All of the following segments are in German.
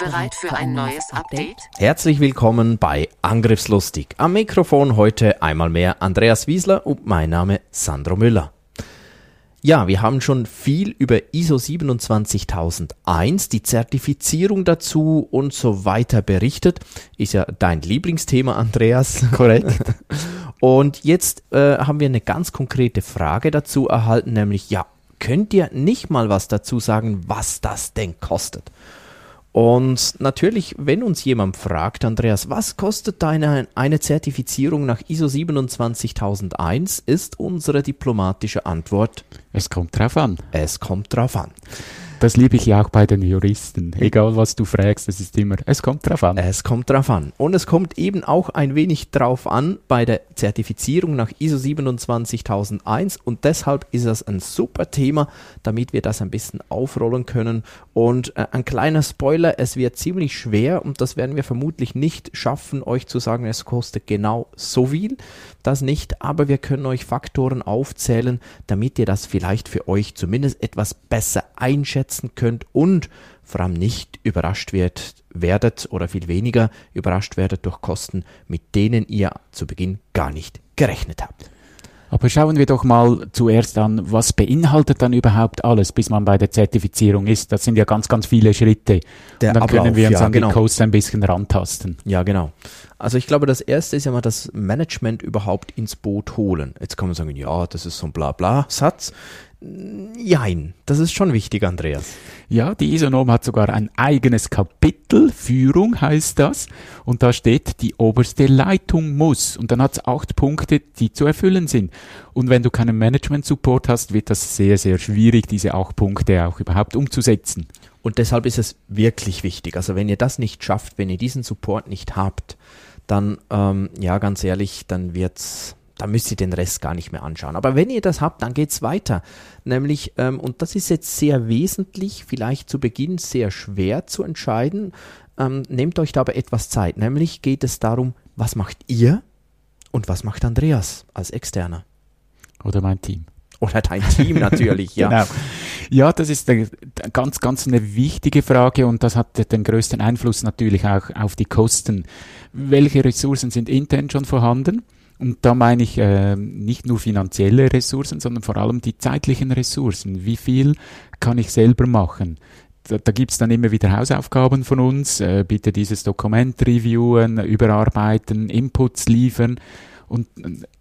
Bereit für ein neues Update? Herzlich willkommen bei Angriffslustig. Am Mikrofon heute einmal mehr Andreas Wiesler und mein Name Sandro Müller. Ja, wir haben schon viel über ISO 27001, die Zertifizierung dazu und so weiter berichtet. Ist ja dein Lieblingsthema, Andreas. Korrekt. Und jetzt äh, haben wir eine ganz konkrete Frage dazu erhalten, nämlich, ja, könnt ihr nicht mal was dazu sagen, was das denn kostet? Und natürlich, wenn uns jemand fragt, Andreas, was kostet deine eine Zertifizierung nach ISO 27001, ist unsere diplomatische Antwort: Es kommt drauf an. Es kommt drauf an. Das liebe ich ja auch bei den Juristen. Egal was du fragst, es ist immer, es kommt drauf an. Es kommt drauf an. Und es kommt eben auch ein wenig drauf an bei der Zertifizierung nach ISO 27001 und deshalb ist das ein super Thema, damit wir das ein bisschen aufrollen können. Und äh, ein kleiner Spoiler, es wird ziemlich schwer und das werden wir vermutlich nicht schaffen, euch zu sagen, es kostet genau so viel. Das nicht, aber wir können euch Faktoren aufzählen, damit ihr das vielleicht für euch zumindest etwas besser einschätzen könnt und vor allem nicht überrascht wird, werdet oder viel weniger überrascht werdet durch Kosten, mit denen ihr zu Beginn gar nicht gerechnet habt. Aber schauen wir doch mal zuerst an, was beinhaltet dann überhaupt alles, bis man bei der Zertifizierung ist. Das sind ja ganz, ganz viele Schritte. Der Und dann Ablauf, können wir uns ja, an genau. die Codes ein bisschen rantasten. Ja, genau. Also ich glaube, das erste ist ja mal das Management überhaupt ins Boot holen. Jetzt kann man sagen, ja, das ist so ein Blabla-Satz. Jein, das ist schon wichtig, Andreas. Ja, die ISO-Norm hat sogar ein eigenes Kapitel, Führung heißt das, und da steht, die oberste Leitung muss. Und dann hat es acht Punkte, die zu erfüllen sind. Und wenn du keinen Management-Support hast, wird das sehr, sehr schwierig, diese acht Punkte auch überhaupt umzusetzen. Und deshalb ist es wirklich wichtig. Also wenn ihr das nicht schafft, wenn ihr diesen Support nicht habt, dann, ähm, ja, ganz ehrlich, dann wird's, dann müsst ihr den Rest gar nicht mehr anschauen. Aber wenn ihr das habt, dann geht's weiter. Nämlich, ähm, und das ist jetzt sehr wesentlich, vielleicht zu Beginn sehr schwer zu entscheiden. Ähm, nehmt euch dabei etwas Zeit. Nämlich geht es darum, was macht ihr und was macht Andreas als Externer? Oder mein Team. Oder dein Team natürlich, ja. Genau. Ja, das ist eine ganz, ganz eine wichtige Frage und das hat den größten Einfluss natürlich auch auf die Kosten. Welche Ressourcen sind intern schon vorhanden? Und da meine ich äh, nicht nur finanzielle Ressourcen, sondern vor allem die zeitlichen Ressourcen. Wie viel kann ich selber machen? Da, da gibt's dann immer wieder Hausaufgaben von uns. Äh, bitte dieses Dokument reviewen, überarbeiten, Inputs liefern. Und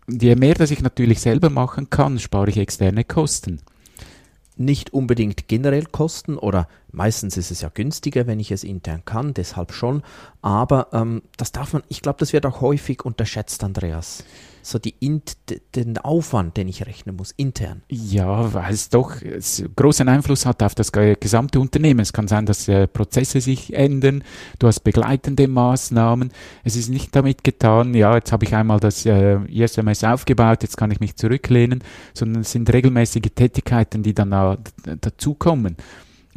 je mehr, dass ich natürlich selber machen kann, spare ich externe Kosten nicht unbedingt generell kosten oder meistens ist es ja günstiger, wenn ich es intern kann, deshalb schon. Aber ähm, das darf man, ich glaube, das wird auch häufig unterschätzt, Andreas. So die Int, den Aufwand, den ich rechnen muss, intern. Ja, weil es doch großen Einfluss hat auf das ge- gesamte Unternehmen. Es kann sein, dass äh, Prozesse sich ändern, du hast begleitende Maßnahmen. Es ist nicht damit getan, ja, jetzt habe ich einmal das äh, ISMS aufgebaut, jetzt kann ich mich zurücklehnen, sondern es sind regelmäßige Tätigkeiten, die dann da, dazukommen.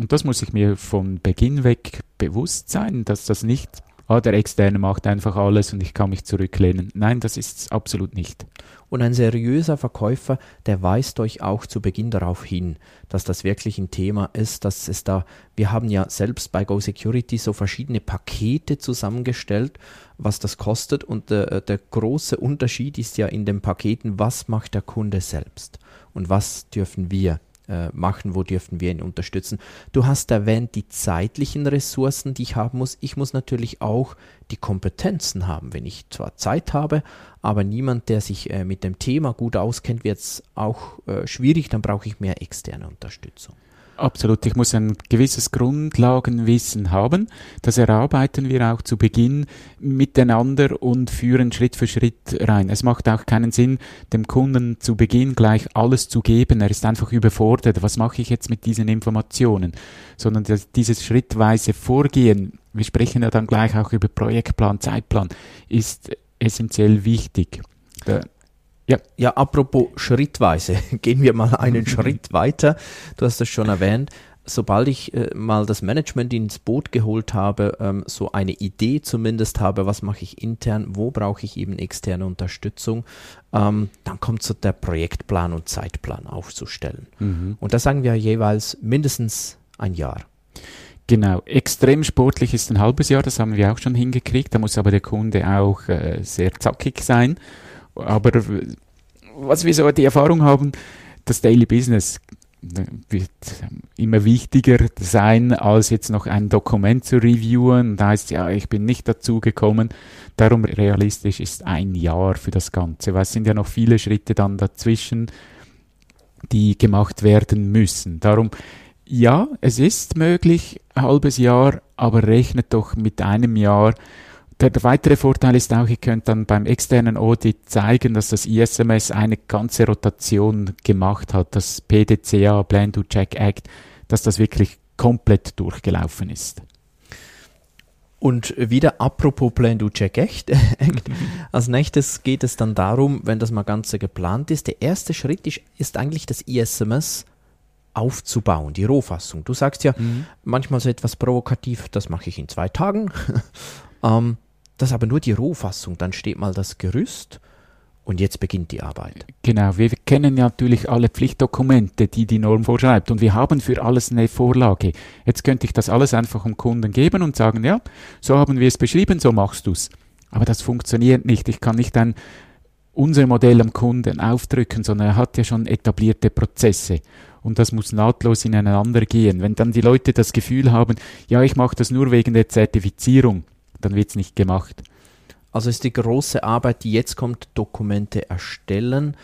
Und das muss ich mir von Beginn weg bewusst sein, dass das nicht, ah, der Externe macht einfach alles und ich kann mich zurücklehnen. Nein, das ist es absolut nicht. Und ein seriöser Verkäufer, der weist euch auch zu Beginn darauf hin, dass das wirklich ein Thema ist, dass es da, wir haben ja selbst bei Go Security so verschiedene Pakete zusammengestellt, was das kostet und äh, der große Unterschied ist ja in den Paketen, was macht der Kunde selbst und was dürfen wir äh, machen, wo dürfen wir ihn unterstützen. Du hast erwähnt die zeitlichen Ressourcen, die ich haben muss. Ich muss natürlich auch die Kompetenzen haben. Wenn ich zwar Zeit habe, aber niemand, der sich äh, mit dem Thema gut auskennt, wird es auch äh, schwierig, dann brauche ich mehr externe Unterstützung. Absolut, ich muss ein gewisses Grundlagenwissen haben. Das erarbeiten wir auch zu Beginn miteinander und führen Schritt für Schritt rein. Es macht auch keinen Sinn, dem Kunden zu Beginn gleich alles zu geben. Er ist einfach überfordert. Was mache ich jetzt mit diesen Informationen? Sondern dieses schrittweise Vorgehen, wir sprechen ja dann gleich auch über Projektplan, Zeitplan, ist essentiell wichtig. Da ja. ja, apropos schrittweise, gehen wir mal einen Schritt weiter. Du hast es schon erwähnt. Sobald ich äh, mal das Management ins Boot geholt habe, ähm, so eine Idee zumindest habe, was mache ich intern, wo brauche ich eben externe Unterstützung, ähm, dann kommt so der Projektplan und Zeitplan aufzustellen. Mhm. Und da sagen wir jeweils mindestens ein Jahr. Genau, extrem sportlich ist ein halbes Jahr, das haben wir auch schon hingekriegt. Da muss aber der Kunde auch äh, sehr zackig sein aber was wir so die Erfahrung haben, das Daily Business wird immer wichtiger sein, als jetzt noch ein Dokument zu reviewen. Da heißt ja, ich bin nicht dazu gekommen. Darum realistisch ist ein Jahr für das Ganze, weil es sind ja noch viele Schritte dann dazwischen, die gemacht werden müssen. Darum, ja, es ist möglich, ein halbes Jahr, aber rechnet doch mit einem Jahr der, weitere Vorteil ist auch, ihr könnt dann beim externen Audit zeigen, dass das ISMS eine ganze Rotation gemacht hat, das PDCA, Plan to Check Act, dass das wirklich komplett durchgelaufen ist. Und wieder apropos Plan to Check Act, als nächstes geht es dann darum, wenn das mal ganz geplant ist, der erste Schritt ist, ist eigentlich das ISMS aufzubauen, die Rohfassung. Du sagst ja mhm. manchmal so etwas provokativ, das mache ich in zwei Tagen. ähm, das ist aber nur die Rohfassung. Dann steht mal das Gerüst und jetzt beginnt die Arbeit. Genau, wir kennen ja natürlich alle Pflichtdokumente, die die Norm vorschreibt und wir haben für alles eine Vorlage. Jetzt könnte ich das alles einfach dem Kunden geben und sagen, ja, so haben wir es beschrieben, so machst du es. Aber das funktioniert nicht. Ich kann nicht ein unser Modell am Kunden aufdrücken, sondern er hat ja schon etablierte Prozesse und das muss nahtlos ineinander gehen. Wenn dann die Leute das Gefühl haben, ja, ich mache das nur wegen der Zertifizierung, dann wird es nicht gemacht. Also ist die große Arbeit, die jetzt kommt, Dokumente erstellen,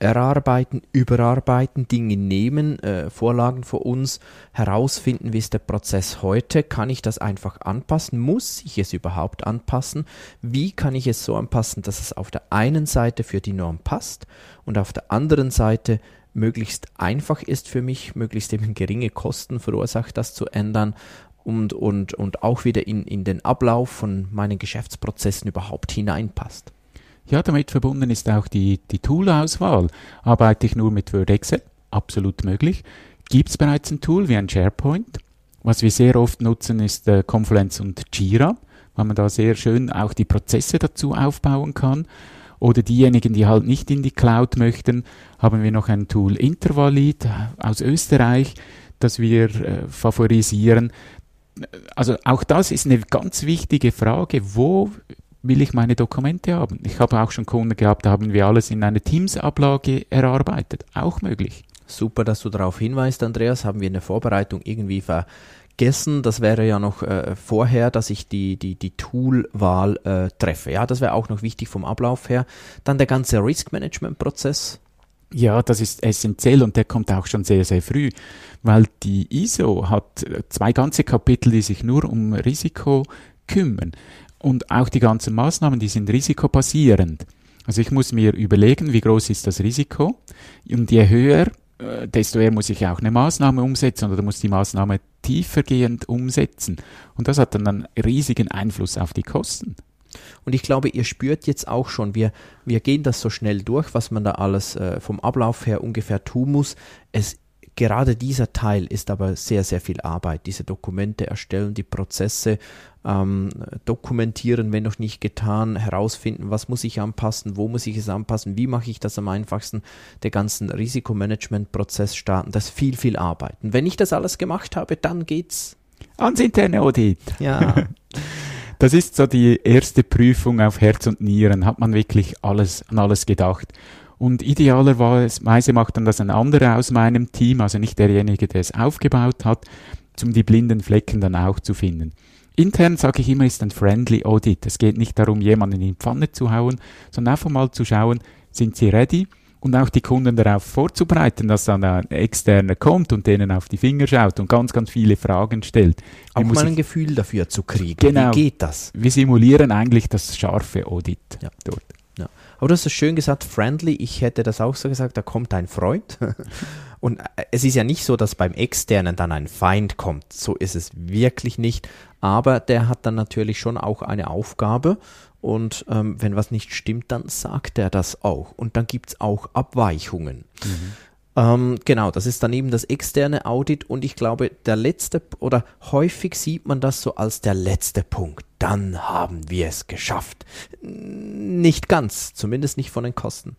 erarbeiten, überarbeiten, Dinge nehmen, äh, Vorlagen für uns, herausfinden, wie ist der Prozess heute, kann ich das einfach anpassen, muss ich es überhaupt anpassen, wie kann ich es so anpassen, dass es auf der einen Seite für die Norm passt und auf der anderen Seite möglichst einfach ist für mich, möglichst eben geringe Kosten verursacht, das zu ändern und, und, und auch wieder in, in den Ablauf von meinen Geschäftsprozessen überhaupt hineinpasst. Ja, damit verbunden ist auch die, die Tool-Auswahl. Arbeite ich nur mit Word Excel? Absolut möglich. Gibt es bereits ein Tool wie ein SharePoint? Was wir sehr oft nutzen, ist äh, Confluence und Jira, weil man da sehr schön auch die Prozesse dazu aufbauen kann. Oder diejenigen, die halt nicht in die Cloud möchten, haben wir noch ein Tool Intervalit äh, aus Österreich, das wir äh, favorisieren also auch das ist eine ganz wichtige Frage, wo will ich meine Dokumente haben? Ich habe auch schon Kunden gehabt, da haben wir alles in einer Teams-Ablage erarbeitet. Auch möglich. Super, dass du darauf hinweist, Andreas. Haben wir in der Vorbereitung irgendwie vergessen. Das wäre ja noch äh, vorher, dass ich die, die, die Tool-Wahl äh, treffe. Ja, das wäre auch noch wichtig vom Ablauf her. Dann der ganze Risk-Management-Prozess. Ja, das ist essentiell und der kommt auch schon sehr, sehr früh, weil die ISO hat zwei ganze Kapitel, die sich nur um Risiko kümmern. Und auch die ganzen Maßnahmen, die sind risikobasierend. Also ich muss mir überlegen, wie groß ist das Risiko und je höher, äh, desto eher muss ich auch eine Maßnahme umsetzen oder muss die Maßnahme tiefergehend umsetzen. Und das hat dann einen riesigen Einfluss auf die Kosten. Und ich glaube, ihr spürt jetzt auch schon, wir, wir gehen das so schnell durch, was man da alles äh, vom Ablauf her ungefähr tun muss. Es gerade dieser Teil ist aber sehr, sehr viel Arbeit. Diese Dokumente erstellen, die Prozesse ähm, dokumentieren, wenn noch nicht getan, herausfinden, was muss ich anpassen, wo muss ich es anpassen, wie mache ich das am einfachsten, der ganzen Risikomanagement-Prozess starten. Das ist viel, viel Arbeit. Und wenn ich das alles gemacht habe, dann geht's ans interne Audit. Ja. Das ist so die erste Prüfung auf Herz und Nieren. Hat man wirklich alles, an alles gedacht? Und idealerweise macht dann das ein anderer aus meinem Team, also nicht derjenige, der es aufgebaut hat, um die blinden Flecken dann auch zu finden. Intern sage ich immer, ist ein Friendly Audit. Es geht nicht darum, jemanden in die Pfanne zu hauen, sondern einfach mal zu schauen, sind sie ready? Und auch die Kunden darauf vorzubereiten, dass dann ein Externer kommt und denen auf die Finger schaut und ganz, ganz viele Fragen stellt. Auch mal ein Gefühl dafür zu kriegen. Genau. Wie geht das? Wir simulieren eigentlich das scharfe Audit Ja. dort. Ja. Aber du hast es schön gesagt, friendly. Ich hätte das auch so gesagt, da kommt ein Freund. Und äh, es ist ja nicht so, dass beim Externen dann ein Feind kommt. So ist es wirklich nicht. Aber der hat dann natürlich schon auch eine Aufgabe. Und ähm, wenn was nicht stimmt, dann sagt er das auch. Und dann gibt es auch Abweichungen. Ähm, genau, das ist dann eben das externe Audit und ich glaube, der letzte oder häufig sieht man das so als der letzte Punkt. Dann haben wir es geschafft. Nicht ganz, zumindest nicht von den Kosten.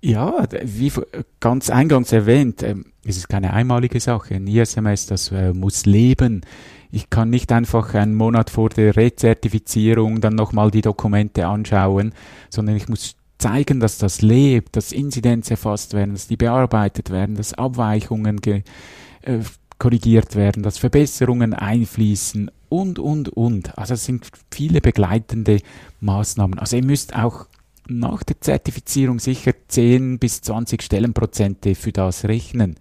Ja, wie ganz eingangs erwähnt, ähm, es ist keine einmalige Sache. Ein ISMS, das äh, muss leben. Ich kann nicht einfach einen Monat vor der Rezertifizierung dann nochmal die Dokumente anschauen, sondern ich muss zeigen, dass das lebt, dass Inzidenz erfasst werden, dass die bearbeitet werden, dass Abweichungen ge äh, korrigiert werden, dass Verbesserungen einfließen und, und, und. Also es sind viele begleitende Maßnahmen. Also ihr müsst auch nach der Zertifizierung sicher 10 bis 20 Stellenprozente für das rechnen.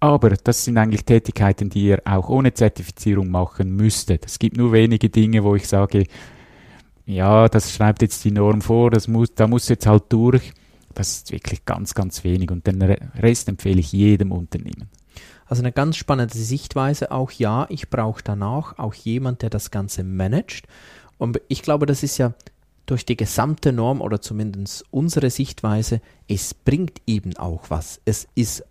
Aber das sind eigentlich Tätigkeiten, die ihr auch ohne Zertifizierung machen müsstet. Es gibt nur wenige Dinge, wo ich sage, ja, das schreibt jetzt die Norm vor, das muss, da muss jetzt halt durch. Das ist wirklich ganz, ganz wenig und den Re- Rest empfehle ich jedem Unternehmen. Also eine ganz spannende Sichtweise auch, ja, ich brauche danach auch jemand, der das Ganze managt. Und ich glaube, das ist ja durch die gesamte Norm oder zumindest unsere Sichtweise, es bringt eben auch was. Es ist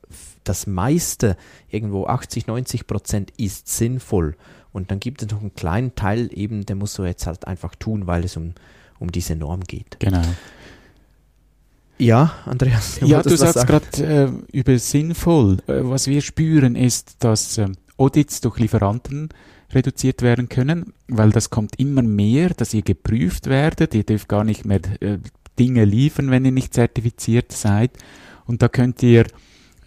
das meiste, irgendwo 80, 90 Prozent ist sinnvoll. Und dann gibt es noch einen kleinen Teil eben, der muss so jetzt halt einfach tun, weil es um, um diese Norm geht. Genau. Ja, Andreas, Ja, du sagst gerade äh, über sinnvoll. Äh, was wir spüren ist, dass ähm, Audits durch Lieferanten reduziert werden können, weil das kommt immer mehr, dass ihr geprüft werdet. Ihr dürft gar nicht mehr äh, Dinge liefern, wenn ihr nicht zertifiziert seid. Und da könnt ihr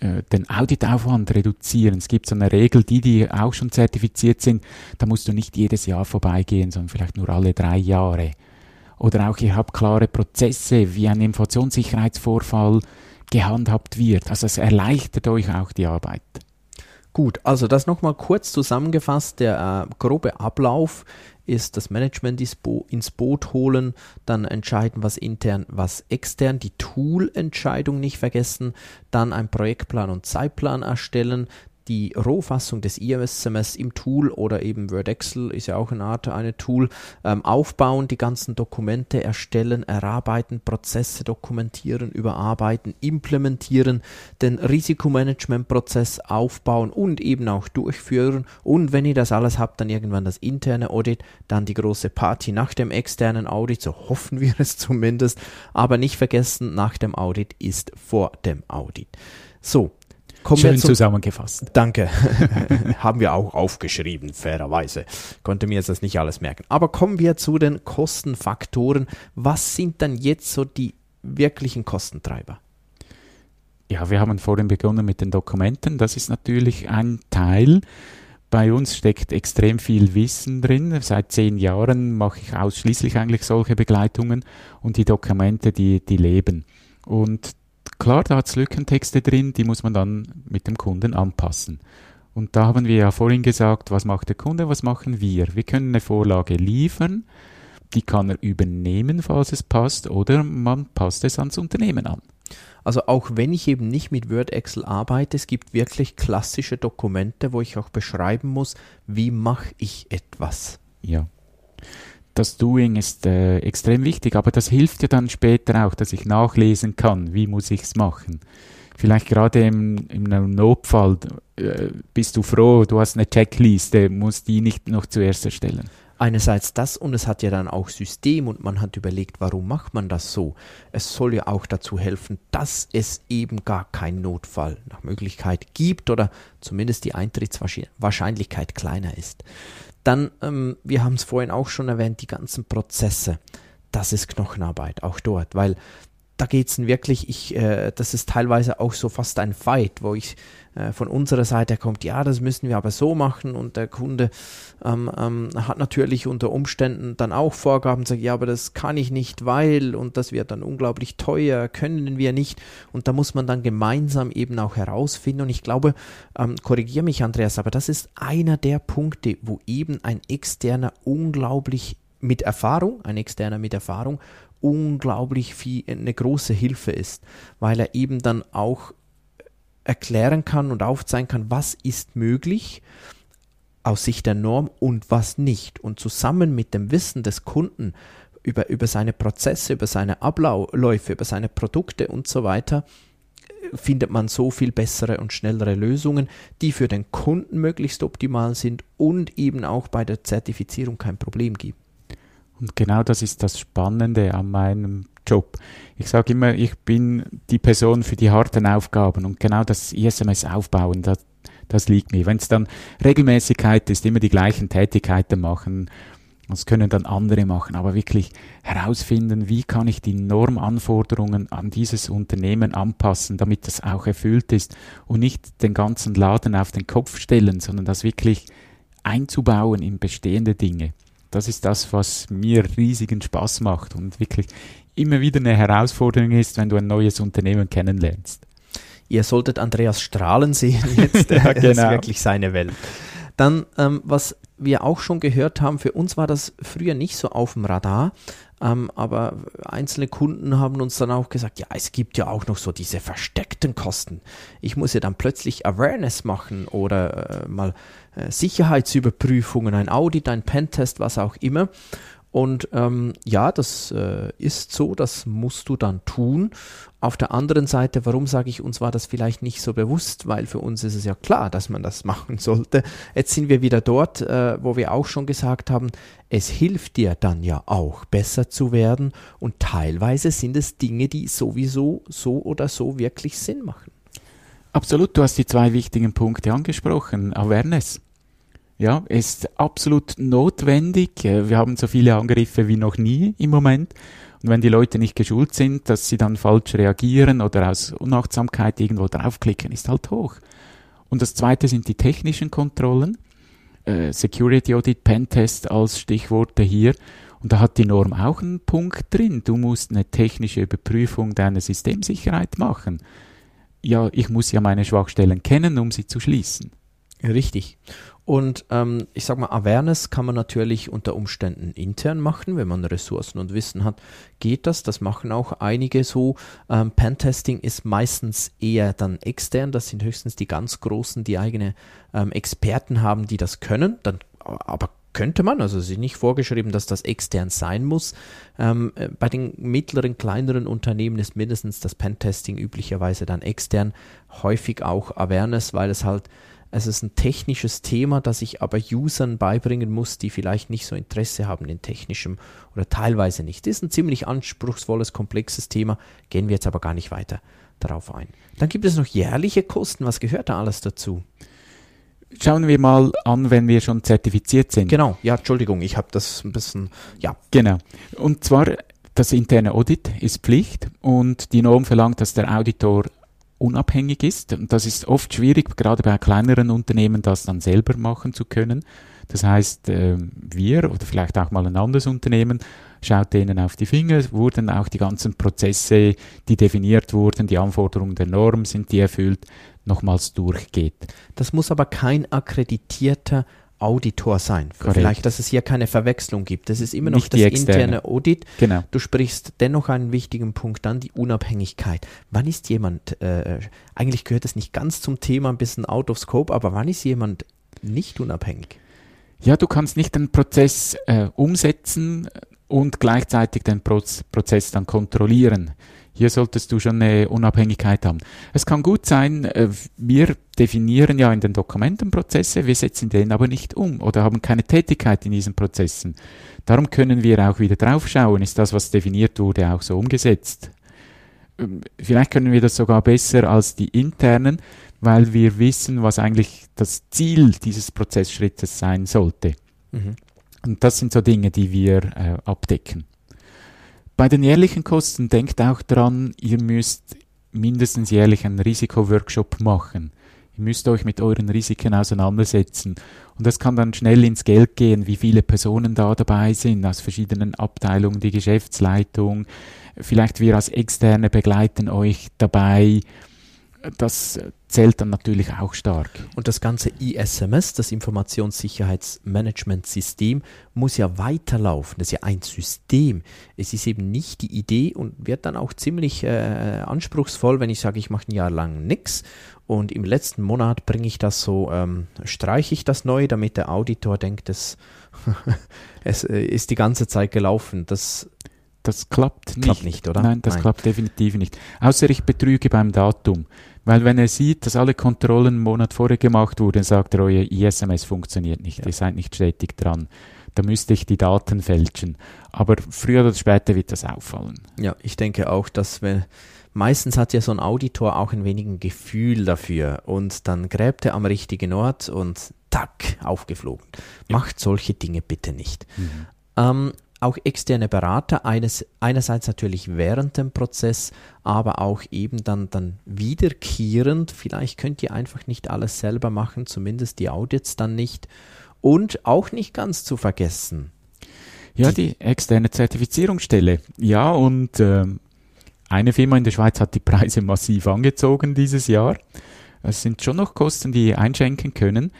äh, den Auditaufwand reduzieren. Es gibt so eine Regel, die, die auch schon zertifiziert sind, da musst du nicht jedes Jahr vorbeigehen, sondern vielleicht nur alle drei Jahre. Oder auch ihr habt klare Prozesse, wie ein Informationssicherheitsvorfall gehandhabt wird. Also es erleichtert euch auch die Arbeit. Gut, also das nochmal kurz zusammengefasst. Der äh, grobe Ablauf ist das Management ins, Bo ins Boot holen, dann entscheiden, was intern, was extern, die Tool-Entscheidung nicht vergessen, dann einen Projektplan und Zeitplan erstellen, die Rohfassung des IMS-SMS im Tool oder eben Word Excel ist ja auch eine Art, eine Tool, ähm, aufbauen, die ganzen Dokumente erstellen, erarbeiten, Prozesse dokumentieren, überarbeiten, implementieren, den Risikomanagementprozess aufbauen und eben auch durchführen. Und wenn ihr das alles habt, dann irgendwann das interne Audit, dann die große Party nach dem externen Audit, so hoffen wir es zumindest. Aber nicht vergessen, nach dem Audit ist vor dem Audit. So, kommen Schön zusammengefasst. Danke. Haben wir auch aufgeschrieben, fairerweise. Konnte mir jetzt das nicht alles merken. Aber kommen wir zu den Kostenfaktoren. Was sind dann jetzt so die wirklichen Kostentreiber? Ja, wir haben vorhin begonnen mit den Dokumenten. Das ist natürlich ein Teil. Bei uns steckt extrem viel Wissen drin. Seit zehn Jahren mache ich ausschließlich eigentlich solche Begleitungen und die Dokumente, die, die leben. Und klar, da hat es Lückentexte drin, die muss man dann mit dem Kunden anpassen. Und da haben wir ja vorhin gesagt, was macht der Kunde, was machen wir? Wir können eine Vorlage liefern, die kann er übernehmen, falls es passt, oder man passt es ans Unternehmen an. Also auch wenn ich eben nicht mit Word Excel arbeite, es gibt wirklich klassische Dokumente, wo ich auch beschreiben muss, wie mache ich etwas. Ja. Das Doing ist äh, extrem wichtig, aber das hilft ja dann später auch, dass ich nachlesen kann, wie muss ich es machen. Vielleicht gerade im, im Notfall äh, bist du froh, du hast eine Checkliste, musst die nicht noch zuerst erstellen. Einerseits das und es hat ja dann auch System und man hat überlegt, warum macht man das so? Es soll ja auch dazu helfen, dass es eben gar keinen Notfall nach Möglichkeit gibt oder zumindest die Eintrittswahrscheinlichkeit kleiner ist. Dann, ähm, wir haben es vorhin auch schon erwähnt, die ganzen Prozesse. Das ist Knochenarbeit, auch dort, weil da geht es wirklich, ich, äh, das ist teilweise auch so fast ein Fight, wo ich äh, von unserer Seite kommt, ja, das müssen wir aber so machen. Und der Kunde ähm, ähm, hat natürlich unter Umständen dann auch Vorgaben, sagt, ja, aber das kann ich nicht, weil und das wird dann unglaublich teuer, können wir nicht. Und da muss man dann gemeinsam eben auch herausfinden. Und ich glaube, ähm, korrigiere mich Andreas, aber das ist einer der Punkte, wo eben ein externer unglaublich mit Erfahrung, ein externer mit Erfahrung unglaublich viel eine große Hilfe ist, weil er eben dann auch erklären kann und aufzeigen kann, was ist möglich aus Sicht der Norm und was nicht. Und zusammen mit dem Wissen des Kunden über, über seine Prozesse, über seine Abläufe, über seine Produkte und so weiter, findet man so viel bessere und schnellere Lösungen, die für den Kunden möglichst optimal sind und eben auch bei der Zertifizierung kein Problem geben. Und genau das ist das Spannende an meinem Job. Ich sage immer, ich bin die Person für die harten Aufgaben und genau das ISMS aufbauen, das, das liegt mir. Wenn es dann Regelmäßigkeit ist, immer die gleichen Tätigkeiten machen, das können dann andere machen, aber wirklich herausfinden, wie kann ich die Normanforderungen an dieses Unternehmen anpassen, damit das auch erfüllt ist und nicht den ganzen Laden auf den Kopf stellen, sondern das wirklich einzubauen in bestehende Dinge. Das ist das, was mir riesigen Spaß macht und wirklich immer wieder eine Herausforderung ist, wenn du ein neues Unternehmen kennenlernst. Ihr solltet Andreas strahlen sehen jetzt. ja, genau. Das ist wirklich seine Welt. Dann, ähm, was wir auch schon gehört haben, für uns war das früher nicht so auf dem Radar, ähm, aber einzelne Kunden haben uns dann auch gesagt, ja, es gibt ja auch noch so diese versteckten Kosten. Ich muss ja dann plötzlich Awareness machen oder äh, mal Sicherheitsüberprüfungen, ein Audit, ein Pentest, was auch immer. Und ähm, ja, das äh, ist so, das musst du dann tun. Auf der anderen Seite, warum sage ich, uns war das vielleicht nicht so bewusst, weil für uns ist es ja klar, dass man das machen sollte. Jetzt sind wir wieder dort, äh, wo wir auch schon gesagt haben, es hilft dir dann ja auch, besser zu werden und teilweise sind es Dinge, die sowieso so oder so wirklich Sinn machen. Absolut, du hast die zwei wichtigen Punkte angesprochen. Awareness. Ja, ist absolut notwendig. Äh, wir haben so viele Angriffe wie noch nie im Moment. Und wenn die Leute nicht geschult sind, dass sie dann falsch reagieren oder aus Unachtsamkeit irgendwo draufklicken, ist halt hoch. Und das zweite sind die technischen Kontrollen. Äh, Security Audit, Pentest als Stichworte hier. Und da hat die Norm auch einen Punkt drin. Du musst eine technische Überprüfung deiner Systemsicherheit machen ja, ich muss ja meine Schwachstellen kennen, um sie zu schließen. Richtig. Und ähm, ich sag mal, Awareness kann man natürlich unter Umständen intern machen, wenn man Ressourcen und Wissen hat, geht das. Das machen auch einige so. Ähm, Pentesting ist meistens eher dann extern. Das sind höchstens die ganz Großen, die eigene ähm, Experten haben, die das können. Dann aber könnte man, also es ist nicht vorgeschrieben, dass das extern sein muss. Ähm, äh, bei den mittleren, kleineren Unternehmen ist mindestens das Pentesting üblicherweise dann extern, häufig auch Awareness, weil es halt, es ist ein technisches Thema, das ich aber Usern beibringen muss, die vielleicht nicht so Interesse haben in technischem oder teilweise nicht. Das ist ein ziemlich anspruchsvolles, komplexes Thema, gehen wir jetzt aber gar nicht weiter darauf ein. Dann gibt es noch jährliche Kosten, was gehört da alles dazu? Schauen wir mal an, wenn wir schon zertifiziert sind. Genau, ja, Entschuldigung, ich habe das ein bisschen, ja. Genau. Und zwar, das interne Audit ist Pflicht und die Norm verlangt, dass der Auditor unabhängig ist. Und das ist oft schwierig, gerade bei kleineren Unternehmen, das dann selber machen zu können. Das heißt, äh, wir oder vielleicht auch mal ein anderes Unternehmen schaut denen auf die Finger, wurden auch die ganzen Prozesse, die definiert wurden, die Anforderungen der Norm, sind die erfüllt, nochmals durchgeht. Das muss aber kein akkreditierter Auditor sein. Korrekt. Vielleicht, dass es hier keine Verwechslung gibt. Das ist immer noch Nicht das interne Audit. Genau. Du sprichst dennoch einen wichtigen Punkt an, die Unabhängigkeit. Wann ist jemand, äh, eigentlich gehört es nicht ganz zum Thema, ein bisschen out of scope, aber wann ist jemand nicht unabhängig? Ja, du kannst nicht den Prozess äh, umsetzen und gleichzeitig den Proz Prozess dann kontrollieren. Hier solltest du schon eine Unabhängigkeit haben. Es kann gut sein, äh, wir definieren ja in den Dokumenten Prozesse, wir setzen den aber nicht um oder haben keine Tätigkeit in diesen Prozessen. Darum können wir auch wieder draufschauen, ist das, was definiert wurde, auch so umgesetzt. Ähm, vielleicht können wir das sogar besser als die internen, weil wir wissen, was eigentlich das Ziel dieses Prozessschrittes sein sollte. Mhm. Und das sind so Dinge, die wir äh, abdecken. Bei den jährlichen Kosten denkt auch dran, ihr müsst mindestens jährlich einen Risikoworkshop machen. Ihr müsst euch mit euren Risiken auseinandersetzen. Und das kann dann schnell ins Geld gehen, wie viele Personen da dabei sind, aus verschiedenen Abteilungen, die Geschäftsleitung. Vielleicht wir als Externe begleiten euch dabei. Das zählt dann natürlich auch stark. Und das ganze ISMS, das Informationssicherheitsmanagementsystem, muss ja weiterlaufen. Das ist ja ein System. Es ist eben nicht die Idee und wird dann auch ziemlich äh, anspruchsvoll, wenn ich sage, ich mache ein Jahr lang nichts und im letzten Monat bringe ich das so, ähm, streiche ich das neu, damit der Auditor denkt, es, es äh, ist die ganze Zeit gelaufen. Das das klappt nicht. Klappt nicht, oder? Nein, das Nein. klappt definitiv nicht. Außer ich betrüge beim Datum. Weil wenn er sieht, dass alle Kontrollen einen Monat vorher gemacht wurden, sagt er, euer ISMS funktioniert nicht, Ja. ihr seid nicht stetig dran. Da müsste ich die Daten fälschen. Aber früher oder später wird das auffallen. Ja, ich denke auch, dass wir meistens hat ja so ein Auditor auch ein wenig ein Gefühl dafür und dann gräbt er am richtigen Ort und tack, aufgeflogen. Macht solche Dinge bitte nicht. Ähm, auch externe Berater, eines, einerseits natürlich während dem Prozess, aber auch eben dann, dann wiederkehrend. Vielleicht könnt ihr einfach nicht alles selber machen, zumindest die Audits dann nicht. Und auch nicht ganz zu vergessen. Ja, die externe Zertifizierungsstelle. Ja, und ähm, eine Firma in der Schweiz hat die Preise massiv angezogen dieses Jahr. Es sind schon noch Kosten, die ihr einschenken können.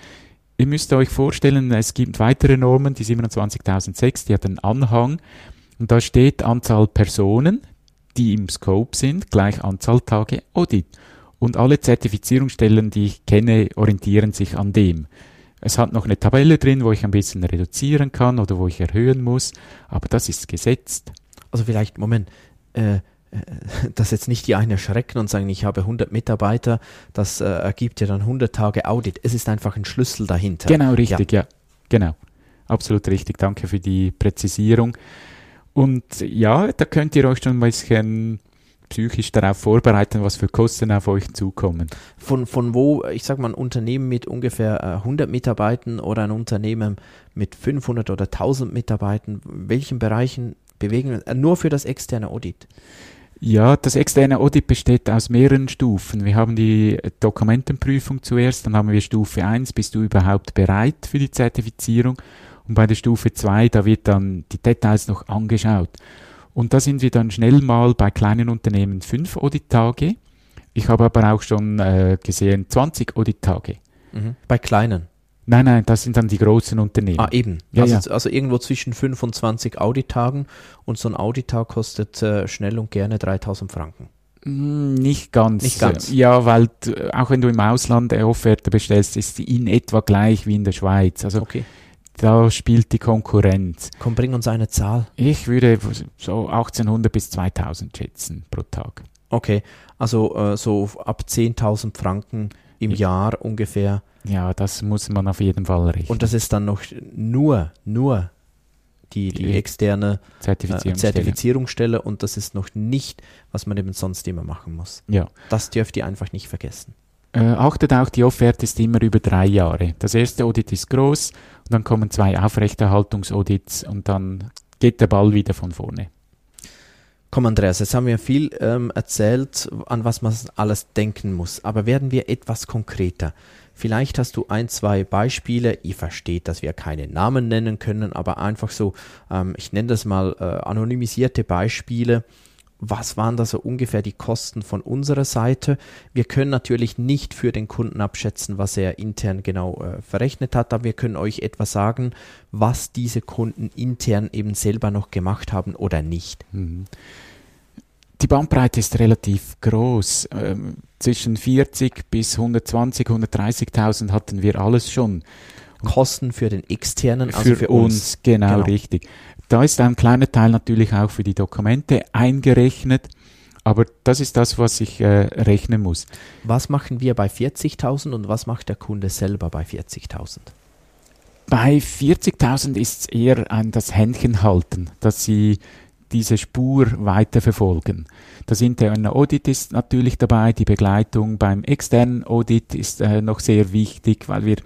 Ihr müsst euch vorstellen, es gibt weitere Normen, die 27006, die hat einen Anhang und da steht Anzahl Personen, die im Scope sind, gleich Anzahl Tage Audit. Und alle Zertifizierungsstellen, die ich kenne, orientieren sich an dem. Es hat noch eine Tabelle drin, wo ich ein bisschen reduzieren kann oder wo ich erhöhen muss, aber das ist gesetzt. Also vielleicht, Moment, äh, äh, dass jetzt nicht die einen erschrecken und sagen, ich habe 100 Mitarbeiter, das äh, ergibt ja dann 100 Tage Audit. Es ist einfach ein Schlüssel dahinter. Genau, richtig, ja. Genau. Absolut richtig. Danke für die Präzisierung. Und ja, da könnt ihr euch schon ein bisschen psychisch darauf vorbereiten, was für Kosten auf euch zukommen. Von, von wo, ich sag mal, ein Unternehmen mit ungefähr äh, 100 Mitarbeitern oder ein Unternehmen mit 500 oder 1000 Mitarbeitern, welchen Bereichen bewegen wir, äh, nur für das externe Audit? Ja, das externe Audit besteht aus mehreren Stufen. Wir haben die Dokumentenprüfung zuerst, dann haben wir Stufe 1, bist du überhaupt bereit für die Zertifizierung? Und bei der Stufe 2, da wird dann die Details noch angeschaut. Und da sind wir dann schnell mal bei kleinen Unternehmen fünf Audittage. Ich habe aber auch schon äh, gesehen 20 Audittage. Bei kleinen. Nein, nein, das sind dann die großen Unternehmen. Ah, eben. Ja, also, ja. also irgendwo zwischen 5 und 20 Audittagen und so ein Audittag kostet äh, schnell und gerne 3000 Franken. Mm, Nicht ganz. Nicht ganz. Ja, weil äh, auch wenn du im Ausland eine Offerte bestellst, ist sie in etwa gleich wie in der Schweiz. Also Okay. da spielt die Konkurrenz. Komm, bring uns eine Zahl. Ich würde so 1800 bis 2000 schätzen pro Tag. Okay, also äh, so ab 10.000 Franken im Ja. Jahr ungefähr. Ja, das muss man auf jeden Fall rechnen. Und das ist dann noch nur, nur die, die Die externe äh, Zertifizierungsstelle. Zertifizierungsstelle und das ist noch nicht, was man eben sonst immer machen muss. Ja. Das dürft ihr einfach nicht vergessen. Äh, achtet auch, die Offerte ist immer über drei Jahre. Das erste Audit ist groß und dann kommen zwei Aufrechterhaltungsaudits und dann geht der Ball wieder von vorne. Komm, Andreas, jetzt haben wir viel ähm, erzählt, an was man alles denken muss. Aber werden wir etwas konkreter? Vielleicht hast du ein, zwei Beispiele. Ihr versteht, dass wir keine Namen nennen können, aber einfach so, ähm, ich nenne das mal äh, anonymisierte Beispiele. Was waren da so ungefähr die Kosten von unserer Seite? Wir können natürlich nicht für den Kunden abschätzen, was er intern genau äh, verrechnet hat, aber wir können euch etwas sagen, was diese Kunden intern eben selber noch gemacht haben oder nicht. Mhm. Die Bandbreite ist relativ groß. Ähm, zwischen 40 bis 120, 130.000 hatten wir alles schon. Kosten für den externen, also für, für, uns, uns. genau, Genau. richtig. Da ist ein kleiner Teil natürlich auch für die Dokumente eingerechnet, aber das ist das, was ich äh, rechnen muss. Was machen wir bei 40.000 und was macht der Kunde selber bei 40.000? Bei 40.000 ist es eher ein das Händchen halten, dass sie diese Spur weiterverfolgen. Das interne Audit ist natürlich dabei, die Begleitung beim externen Audit ist äh, noch sehr wichtig, weil wir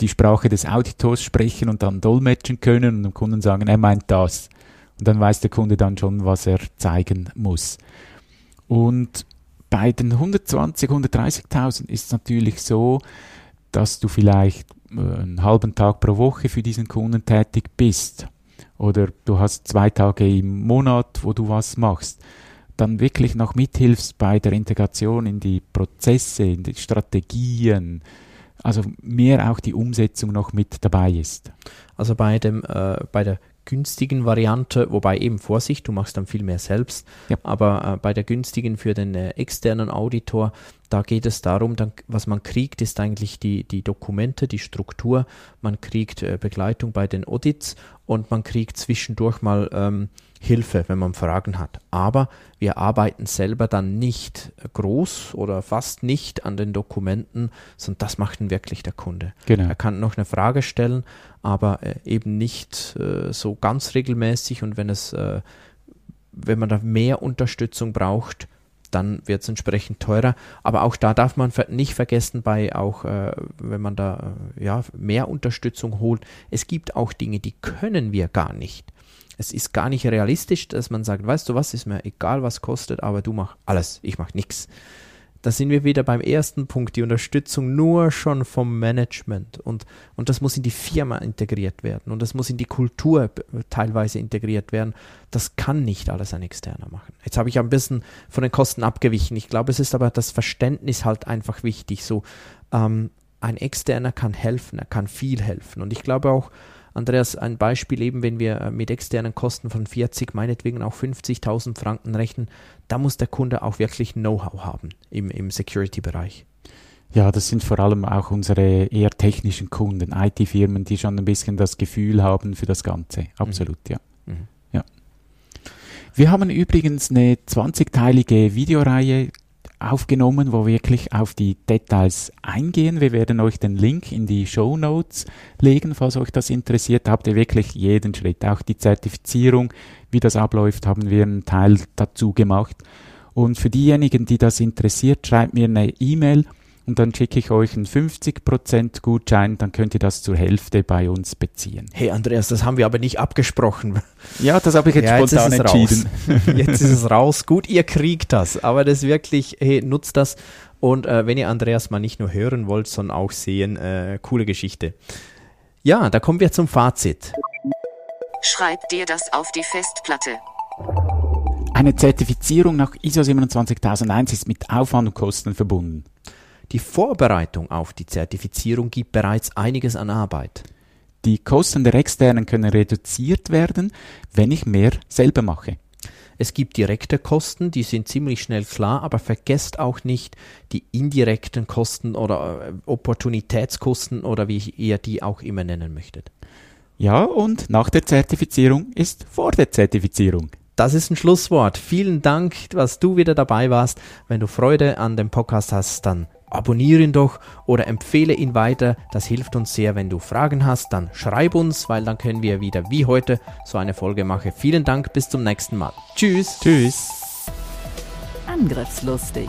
die Sprache des Auditors sprechen und dann dolmetschen können und dem Kunden sagen, er meint das. Und dann weiß der Kunde dann schon, was er zeigen muss. Und bei den 120, 130.000 ist es natürlich so, dass du vielleicht äh, einen halben Tag pro Woche für diesen Kunden tätig bist. Oder du hast zwei Tage im Monat, wo du was machst dann wirklich noch mithilfst bei der Integration in die Prozesse, in die Strategien, also mehr auch die Umsetzung noch mit dabei ist. Also bei dem äh, bei der günstigen Variante, wobei eben Vorsicht, du machst dann viel mehr selbst, ja. aber äh, bei der günstigen für den äh, externen Auditor, da geht es darum, dann, was man kriegt, ist eigentlich die, die Dokumente, die Struktur, man kriegt äh, Begleitung bei den Audits und man kriegt zwischendurch mal ähm, Hilfe, wenn man Fragen hat. Aber wir arbeiten selber dann nicht groß oder fast nicht an den Dokumenten, sondern das macht dann wirklich der Kunde. Genau. Er kann noch eine Frage stellen, aber äh, eben nicht äh, so ganz regelmäßig und wenn es äh, wenn man da mehr Unterstützung braucht, dann wird es entsprechend teurer. Aber auch da darf man nicht vergessen, bei auch, äh, wenn man da äh, ja, mehr Unterstützung holt, es gibt auch Dinge, die können wir gar nicht es ist gar nicht realistisch, dass man sagt, weißt du was, ist mir egal, was kostet, aber du mach alles, ich mach nichts. Da sind wir wieder beim ersten Punkt, die Unterstützung nur schon vom Management und, und das muss in die Firma integriert werden und das muss in die Kultur teilweise integriert werden. Das kann nicht alles ein Externer machen. Jetzt habe ich ein bisschen von den Kosten abgewichen. Ich glaube, es ist aber das Verständnis halt einfach wichtig. So, ähm, ein Externer kann helfen, er kann viel helfen und ich glaube auch, Andreas, ein Beispiel eben, wenn wir äh, mit externen Kosten von 40, meinetwegen auch 50.000 Franken rechnen, da muss der Kunde auch wirklich Know-how haben im, im Security-Bereich. Ja, das sind vor allem auch unsere eher technischen Kunden, IT-Firmen, die schon ein bisschen das Gefühl haben für das Ganze. Absolut, mhm. ja. Mhm. ja. Wir haben übrigens eine 20-teilige Videoreihe aufgenommen, wo wir wirklich auf die Details eingehen. Wir werden euch den Link in die Show Notes legen, falls euch das interessiert. Habt ihr wirklich jeden Schritt, auch die Zertifizierung, wie das abläuft, haben wir einen Teil dazu gemacht. Und für diejenigen, die das interessiert, schreibt mir eine E-Mail und dann schicke ich euch einen 50% Gutschein, dann könnt ihr das zur Hälfte bei uns beziehen. Hey Andreas, das haben wir aber nicht abgesprochen. Ja, das habe ich jetzt ja, spontan jetzt entschieden. jetzt ist es raus. Gut, ihr kriegt das, aber das wirklich, hey, nutzt das. Und äh, wenn ihr Andreas mal nicht nur hören wollt, sondern auch sehen, äh, coole Geschichte. Ja, da kommen wir zum Fazit. Schreib dir das auf die Festplatte. Eine Zertifizierung nach ISO 27001 ist mit Aufwand und Kosten verbunden. Die Vorbereitung auf die Zertifizierung gibt bereits einiges an Arbeit. Die Kosten der Externen können reduziert werden, wenn ich mehr selber mache. Es gibt direkte Kosten, die sind ziemlich schnell klar, aber vergesst auch nicht die indirekten Kosten oder äh, Opportunitätskosten oder wie ihr die auch immer nennen möchtet. Ja, und nach der Zertifizierung ist vor der Zertifizierung. Das ist ein Schlusswort. Vielen Dank, dass du wieder dabei warst. Wenn du Freude an dem Podcast hast, dann abonniere ihn doch oder empfehle ihn weiter. Das hilft uns sehr. Wenn du Fragen hast, dann schreib uns, weil dann können wir wieder wie heute so eine Folge machen. Vielen Dank, bis zum nächsten Mal. Tschüss. Tschüss. Angriffslustig